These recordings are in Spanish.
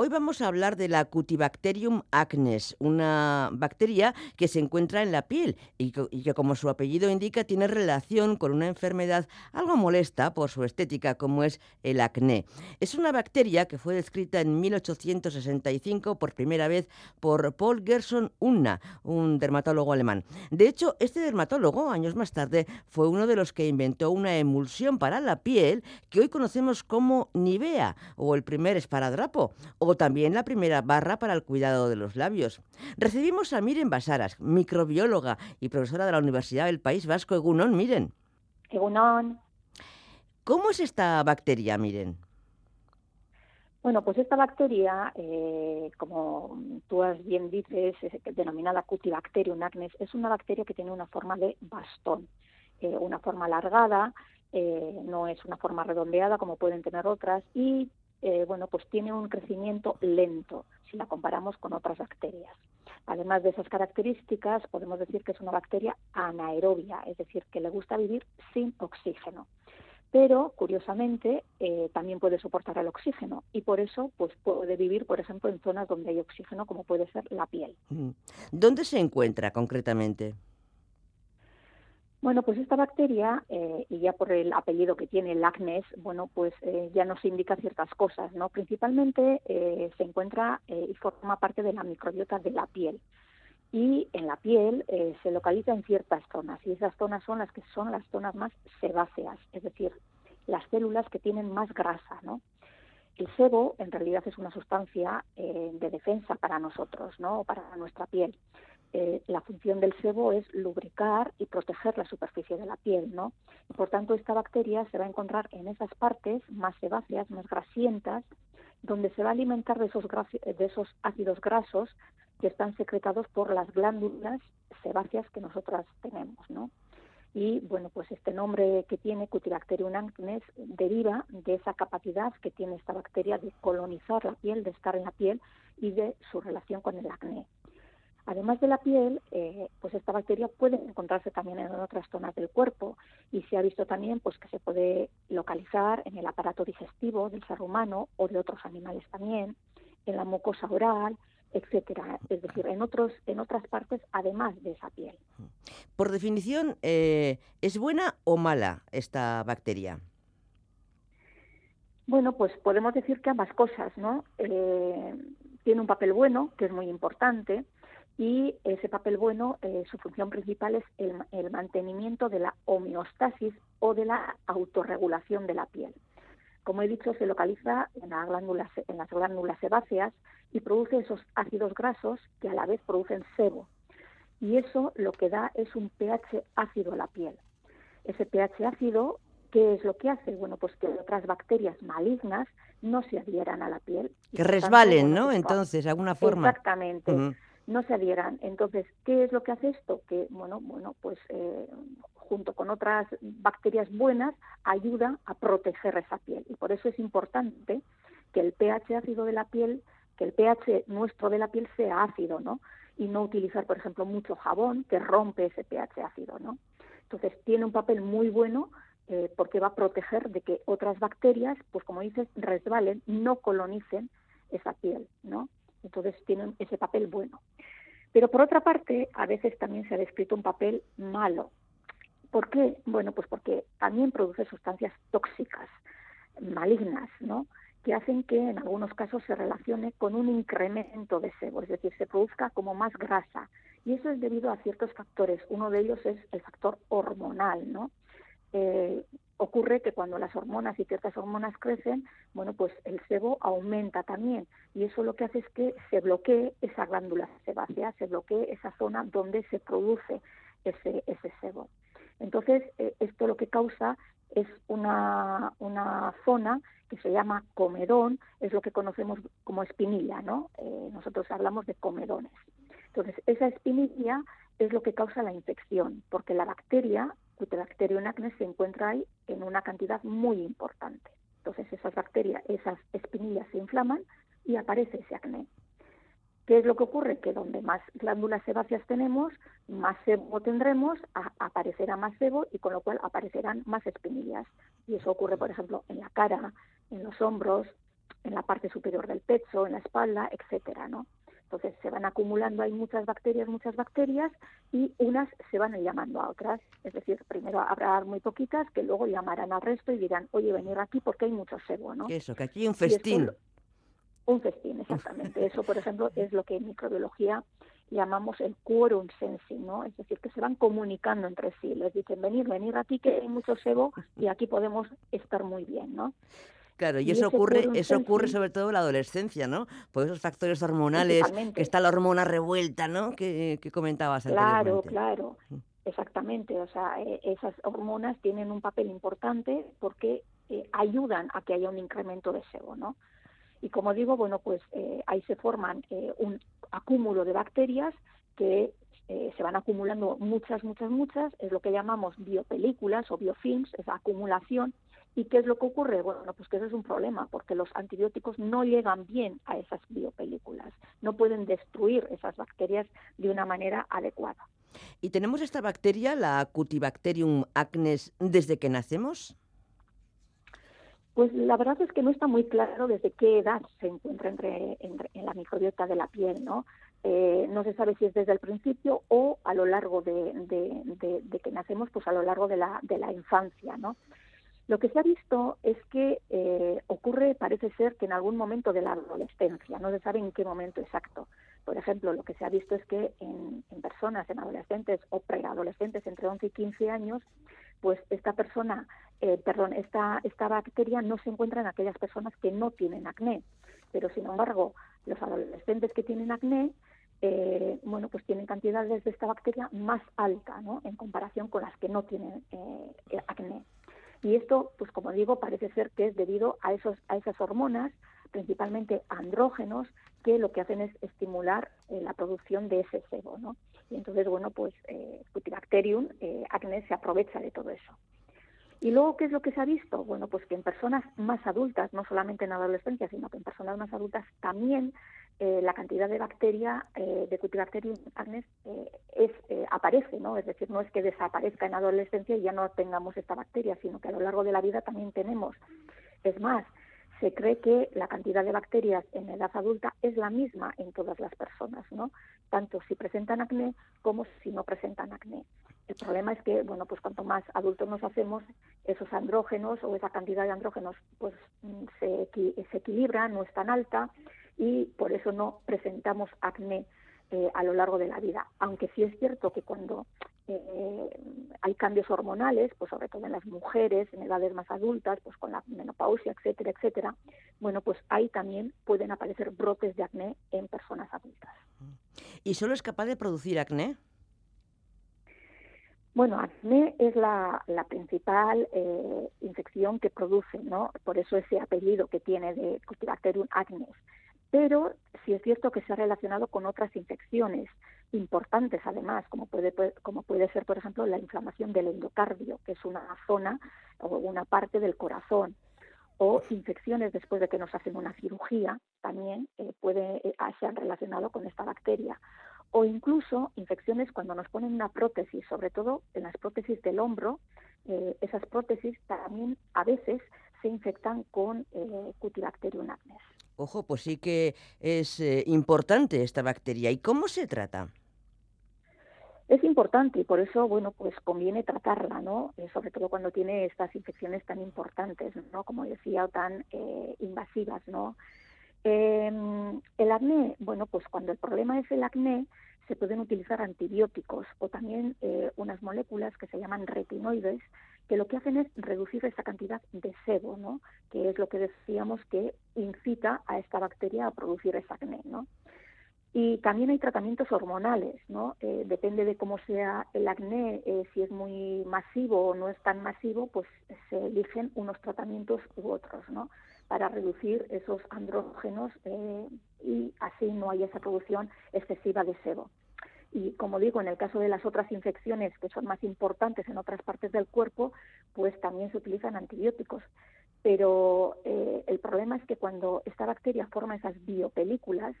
Hoy vamos a hablar de la Cutibacterium acnes, una bacteria que se encuentra en la piel y que, como su apellido indica tiene relación con una enfermedad algo molesta por su estética como es el acné. Es una bacteria que fue descrita en 1865 por primera vez por Paul Gerson Unna, un dermatólogo alemán. De hecho, este dermatólogo, años más tarde, fue uno de los que inventó una emulsión para la piel que hoy conocemos como Nivea o el primer esparadrapo también la primera barra para el cuidado de los labios. Recibimos a Miren Basaras, microbióloga y profesora de la Universidad del País Vasco, Egunon. Miren. Egunon. ¿Cómo es esta bacteria, Miren? Bueno, pues esta bacteria, eh, como tú bien dices, es denominada Cutibacterium acnes, es una bacteria que tiene una forma de bastón, eh, una forma alargada, eh, no es una forma redondeada como pueden tener otras y eh, bueno, pues tiene un crecimiento lento si la comparamos con otras bacterias. Además de esas características, podemos decir que es una bacteria anaerobia, es decir, que le gusta vivir sin oxígeno. Pero, curiosamente, eh, también puede soportar el oxígeno y por eso pues, puede vivir, por ejemplo, en zonas donde hay oxígeno, como puede ser la piel. ¿Dónde se encuentra concretamente? Bueno, pues esta bacteria, eh, y ya por el apellido que tiene, el acnes, bueno, pues eh, ya nos indica ciertas cosas, ¿no? Principalmente eh, se encuentra y forma parte de la microbiota de la piel. Y en la piel se localiza en ciertas zonas, y esas zonas son las que son las zonas más sebáceas, es decir, las células que tienen más grasa, ¿no? El sebo en realidad es una sustancia de defensa para nosotros, ¿no? Para nuestra piel. Eh, la función del sebo es lubricar y proteger la superficie de la piel, ¿no? Por tanto, esta bacteria se va a encontrar en esas partes más sebáceas, más grasientas, donde se va a alimentar de esos, de esos ácidos grasos que están secretados por las glándulas sebáceas que nosotras tenemos, ¿no? Y bueno, pues este nombre que tiene Cutibacterium acnes deriva de esa capacidad que tiene esta bacteria de colonizar la piel, de estar en la piel y de su relación con el acné. Además de la piel, eh, pues esta bacteria puede encontrarse también en otras zonas del cuerpo y se ha visto también pues que se puede localizar en el aparato digestivo del ser humano o de otros animales también, en la mucosa oral, etcétera, es decir, en otros en otras partes además de esa piel. Por definición, eh, ¿es buena o mala esta bacteria? Bueno, pues podemos decir que ambas cosas, ¿no? Eh, tiene un papel bueno, que es muy importante, y ese papel bueno, eh, su función principal es el, mantenimiento de la homeostasis o de la autorregulación de la piel. Como he dicho, se localiza en, glándulas, en las glándulas sebáceas y produce esos ácidos grasos que a la vez producen sebo. Y eso lo que da es un pH ácido a la piel. Ese pH ácido, ¿qué es lo que hace? Bueno, pues que otras bacterias malignas no se adhieran a la piel. Que resbalen, ¿no? Pues, Entonces, de alguna forma. Exactamente no se adhieran. Entonces, ¿qué es lo que hace esto? Que, bueno, bueno pues eh, junto con otras bacterias buenas, ayuda a proteger esa piel. Y por eso es importante que el pH ácido de la piel, que el pH nuestro de la piel sea ácido, ¿no? Y no utilizar, por ejemplo, mucho jabón que rompe ese pH ácido, ¿no? Entonces, tiene un papel muy bueno eh, porque va a proteger de que otras bacterias, pues como dices, resbalen, no colonicen esa piel, ¿no? Entonces tienen ese papel bueno. Pero por otra parte, a veces también se ha descrito un papel malo. ¿Por qué? Bueno, pues porque también produce sustancias tóxicas, malignas, ¿no? que hacen que en algunos casos se relacione con un incremento de sebo, es decir, se produzca como más grasa. Y eso es debido a ciertos factores. Uno de ellos es el factor hormonal, ¿no? Eh, ocurre que cuando las hormonas y ciertas hormonas crecen, bueno, pues el sebo aumenta también y eso lo que hace es que se bloquee esa glándula sebácea, se bloquee esa zona donde se produce ese, ese sebo. Entonces, eh, esto lo que causa es una, una zona que se llama comedón, es lo que conocemos como espinilla, ¿no? Eh, nosotros hablamos de comedones. Entonces, esa espinilla es lo que causa la infección, porque la bacteria Cutibacterium acnes se encuentra ahí en una cantidad muy importante. Entonces esas bacterias, esas espinillas se inflaman y aparece ese acné. ¿Qué es lo que ocurre? Que donde más glándulas sebáceas tenemos, más sebo tendremos, aparecerá más sebo y con lo cual aparecerán más espinillas. Y eso ocurre, por ejemplo, en la cara, en los hombros, en la parte superior del pecho, en la espalda, etcétera, ¿no? Entonces se van acumulando, hay muchas bacterias, muchas bacterias, y unas se van llamando a otras. Es decir, primero habrá muy poquitas que luego llamarán al resto y dirán, oye, venir aquí porque hay mucho sebo, ¿no? Eso, que aquí hay un festín. un festín, exactamente. Eso, por ejemplo, es lo que en microbiología llamamos el quorum sensing, ¿no? Es decir, que se van comunicando entre sí. Les dicen, venir, venir aquí que hay mucho sebo y aquí podemos estar muy bien, ¿no? Claro, y, eso ocurre, eso ocurre sobre todo en la adolescencia, ¿no? Por esos factores hormonales, que está la hormona revuelta, ¿no? Que, que comentabas Claro, claro, mm. exactamente. O sea, e, esas hormonas tienen un papel importante porque eh, ayudan a que haya un incremento de sebo, ¿no? Y como digo, bueno, pues eh, ahí se forman eh, un acúmulo de bacterias que se van acumulando muchas, muchas, muchas, es lo que llamamos biopelículas o biofilms, esa acumulación, ¿Y qué es lo que ocurre? Bueno, pues que eso es un problema, porque los antibióticos no llegan bien a esas biopelículas, no pueden destruir esas bacterias de una manera adecuada. ¿Y tenemos esta bacteria, la Cutibacterium acnes, desde que nacemos? Pues la verdad es que no está muy claro desde qué edad se encuentra entre, en la microbiota de la piel, ¿no? Eh, no se sabe si es desde el principio o a lo largo de, de, que nacemos, pues a lo largo de la, de la infancia, ¿no? Lo que se ha visto es que eh, ocurre, parece ser, que en algún momento de la adolescencia, no se sabe en qué momento exacto. Por ejemplo, lo que se ha visto es que en, personas, en adolescentes o preadolescentes entre 11 y 15 años, pues esta persona, eh, perdón, esta, esta bacteria no se encuentra en aquellas personas que no tienen acné. Pero, sin embargo, los adolescentes que tienen acné, eh, bueno, pues tienen cantidades de esta bacteria más alta, ¿no? En comparación con las que no tienen acné. Y esto, pues como digo, parece ser que es debido a, esos, a esas hormonas, principalmente andrógenos, que lo que hacen es estimular eh, la producción de ese sebo, ¿no? Y entonces, bueno, pues eh, Cutibacterium eh, acne se aprovecha de todo eso. Y luego, ¿qué es lo que se ha visto? Bueno, pues que en personas más adultas, no solamente en adolescencia, sino que en personas más adultas también eh, la cantidad de bacteria, eh, de Cutibacterium acnes, eh, es, aparece, ¿no? Es decir, no es que desaparezca en adolescencia y ya no tengamos esta bacteria, sino que a lo largo de la vida también tenemos. Es más, se cree que la cantidad de bacterias en edad adulta es la misma en todas las personas, ¿no? Tanto si presentan acné como si no presentan acné. El problema es que, bueno, pues cuanto más adultos nos hacemos, esos andrógenos o esa cantidad de andrógenos pues mm, se, se equilibra, no es tan alta y por eso no presentamos acné eh, a lo largo de la vida. Aunque sí es cierto que cuando eh, hay cambios hormonales, pues sobre todo en las mujeres, en edades más adultas, pues con la menopausia, etcétera, etcétera, bueno, pues ahí también pueden aparecer brotes de acné en personas adultas. ¿Y solo es capaz de producir acné? Bueno, acné es la, principal eh, infección que produce, ¿no? Por eso ese apellido que tiene de Cutibacterium acnes. Pero sí es cierto que se ha relacionado con otras infecciones importantes, además, como puede, como puede ser, por ejemplo, la inflamación del endocardio, que es una zona o una parte del corazón, o infecciones después de que nos hacen una cirugía, también eh, puede, eh, se han relacionado con esta bacteria o incluso infecciones cuando nos ponen una prótesis, sobre todo en las prótesis del hombro, eh, esas prótesis también a veces se infectan con eh, Cutibacterium acnes. Ojo, pues sí que es eh, importante esta bacteria. ¿Y cómo se trata? Es importante y por eso, bueno, pues conviene tratarla, ¿no? Eh, sobre todo cuando tiene estas infecciones tan importantes, ¿no? Como decía, tan invasivas, ¿no? Eh, el acné, bueno, pues cuando el problema es el acné, se pueden utilizar antibióticos o también eh, unas moléculas que se llaman retinoides, que lo que hacen es reducir esa cantidad de sebo, ¿no? que es lo que decíamos que incita a esta bacteria a producir ese acné. ¿no? Y también hay tratamientos hormonales, ¿no? Eh, depende de cómo sea el acné, eh, si es muy masivo o no es tan masivo, pues se eligen unos tratamientos u otros, ¿no? para reducir esos andrógenos eh, y así no hay esa producción excesiva de sebo. Y como digo, en el caso de las otras infecciones que son más importantes en otras partes del cuerpo, pues también se utilizan antibióticos. Pero eh, el problema es que cuando esta bacteria forma esas biopelículas,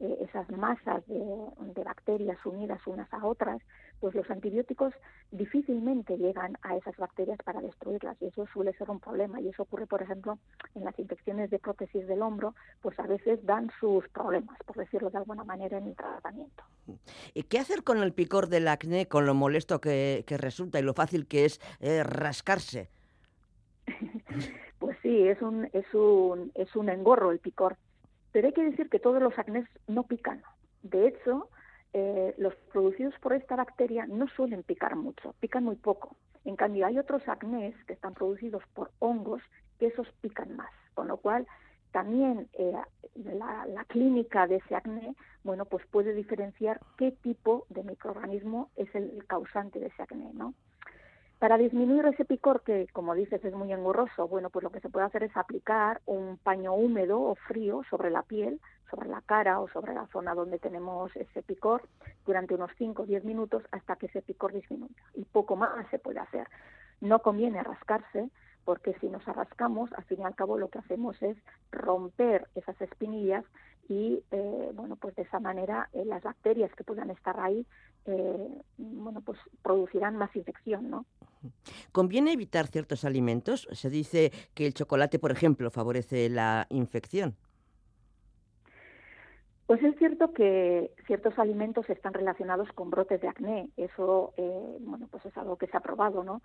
eh, esas masas de, bacterias unidas unas a otras, pues los antibióticos difícilmente llegan a esas bacterias para destruirlas y eso suele ser un problema y eso ocurre, por ejemplo, en las infecciones de prótesis del hombro, pues a veces dan sus problemas, por decirlo de alguna manera, en el tratamiento. ¿Y qué hacer con el picor del acné, con lo molesto que, resulta y lo fácil que es eh, rascarse? pues sí, es un, es, un, es un engorro el picor pero hay que decir que todos los acnés no pican. De hecho, eh, los producidos por esta bacteria no suelen picar mucho, pican muy poco. En cambio, hay otros acnés que están producidos por hongos que esos pican más, con lo cual también eh, la, la, clínica de ese acné, bueno, pues puede diferenciar qué tipo de microorganismo es el causante de ese acné, ¿no? Para disminuir ese picor que, como dices, es muy engorroso, bueno, pues lo que se puede hacer es aplicar un paño húmedo o frío sobre la piel, sobre la cara o sobre la zona donde tenemos ese picor durante unos 5 o 10 minutos hasta que ese picor disminuya. Y poco más se puede hacer. No conviene rascarse porque si nos arrascamos, al fin y al cabo lo que hacemos es romper esas espinillas y eh, bueno pues de esa manera eh, las bacterias que puedan estar ahí eh, bueno pues producirán más infección no conviene evitar ciertos alimentos se dice que el chocolate por ejemplo favorece la infección pues es cierto que ciertos alimentos están relacionados con brotes de acné. Eso, bueno, pues es algo que se ha probado, ¿no?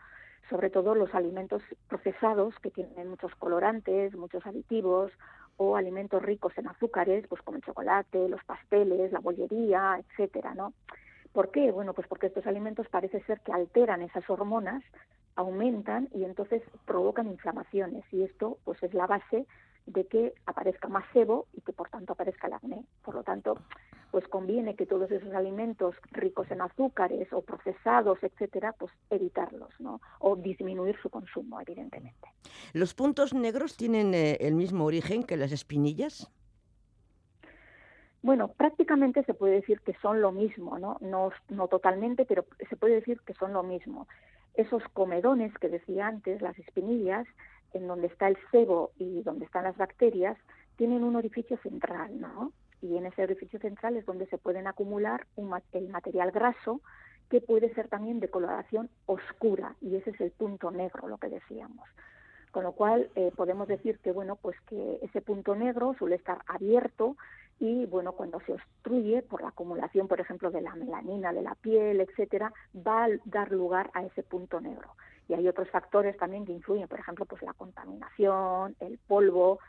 Sobre todo los alimentos procesados que tienen muchos colorantes, muchos aditivos o alimentos ricos en azúcares, pues como el chocolate, los pasteles, la bollería, etcétera, ¿no? ¿Por qué? Bueno, pues porque estos alimentos parece ser que alteran esas hormonas, aumentan y entonces provocan inflamaciones y esto pues es la base de que aparezca más sebo y que por tanto aparezca el acné. Por lo tanto, pues conviene que todos esos alimentos ricos en azúcares o procesados, etcétera, pues evitarlos, ¿no? O disminuir su consumo, evidentemente. ¿Los puntos negros tienen eh, el mismo origen que las espinillas? Bueno, prácticamente se puede decir que son lo mismo, ¿no? No, no totalmente, pero se puede decir que son lo mismo. Esos comedones que decía antes, las espinillas, en donde está el sebo y donde están las bacterias, tienen un orificio central, ¿no? y en ese orificio central es donde se pueden acumular el material graso que puede ser también de coloración oscura y ese es el punto negro, lo que decíamos. Con lo cual eh, podemos decir que bueno, pues que ese punto negro suele estar abierto y bueno, cuando se obstruye por la acumulación, por ejemplo, de la melanina de la piel, etcétera, va a dar lugar a ese punto negro. Y hay otros factores también que influyen, por ejemplo, pues la contaminación, el polvo,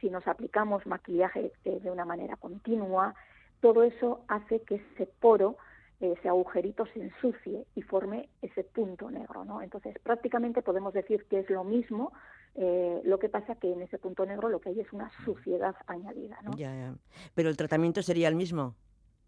si nos aplicamos maquillaje eh, de una manera continua, todo eso hace que ese poro, eh, ese agujerito se ensucie y forme ese punto negro, ¿no? Entonces, prácticamente podemos decir que es lo mismo, eh, lo que pasa que en ese punto negro lo que hay es una suciedad añadida, ¿no? Ya, ya. Pero el tratamiento sería el mismo,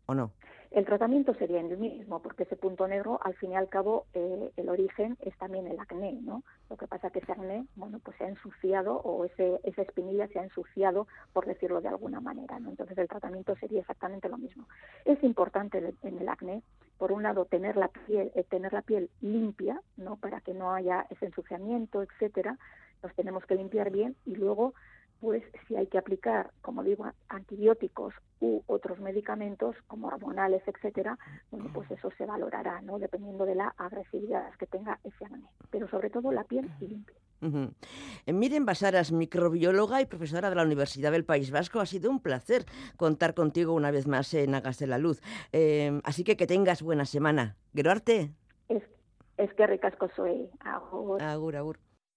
¿o no? El tratamiento sería el mismo, porque ese punto negro, al fin y al cabo, eh, el origen es también el acné, ¿no? Lo que pasa que ese acné, bueno, pues se ha ensuciado o ese, esa espinilla se ha ensuciado, por decirlo de alguna manera, ¿no? Entonces el tratamiento sería exactamente lo mismo. Es importante en el acné, por un lado, tener la piel, eh, tener la piel limpia, ¿no? Para que no haya ese ensuciamiento, etcétera. Nos tenemos que limpiar bien y luego pues si hay que aplicar, como digo, antibióticos u otros medicamentos como hormonales, etcétera, bueno, pues eso se valorará, ¿no? Dependiendo de la agresividad que tenga ese acné, pero sobre todo la piel limpia. Eh, Miren Basaras, microbióloga y profesora de la Universidad del País Vasco, ha sido un placer contar contigo una vez más en Hagas de la Luz. Eh, así que que tengas buena semana. ¿Geroarte? Es, es que ricasco soy. Agur. Agur, agur.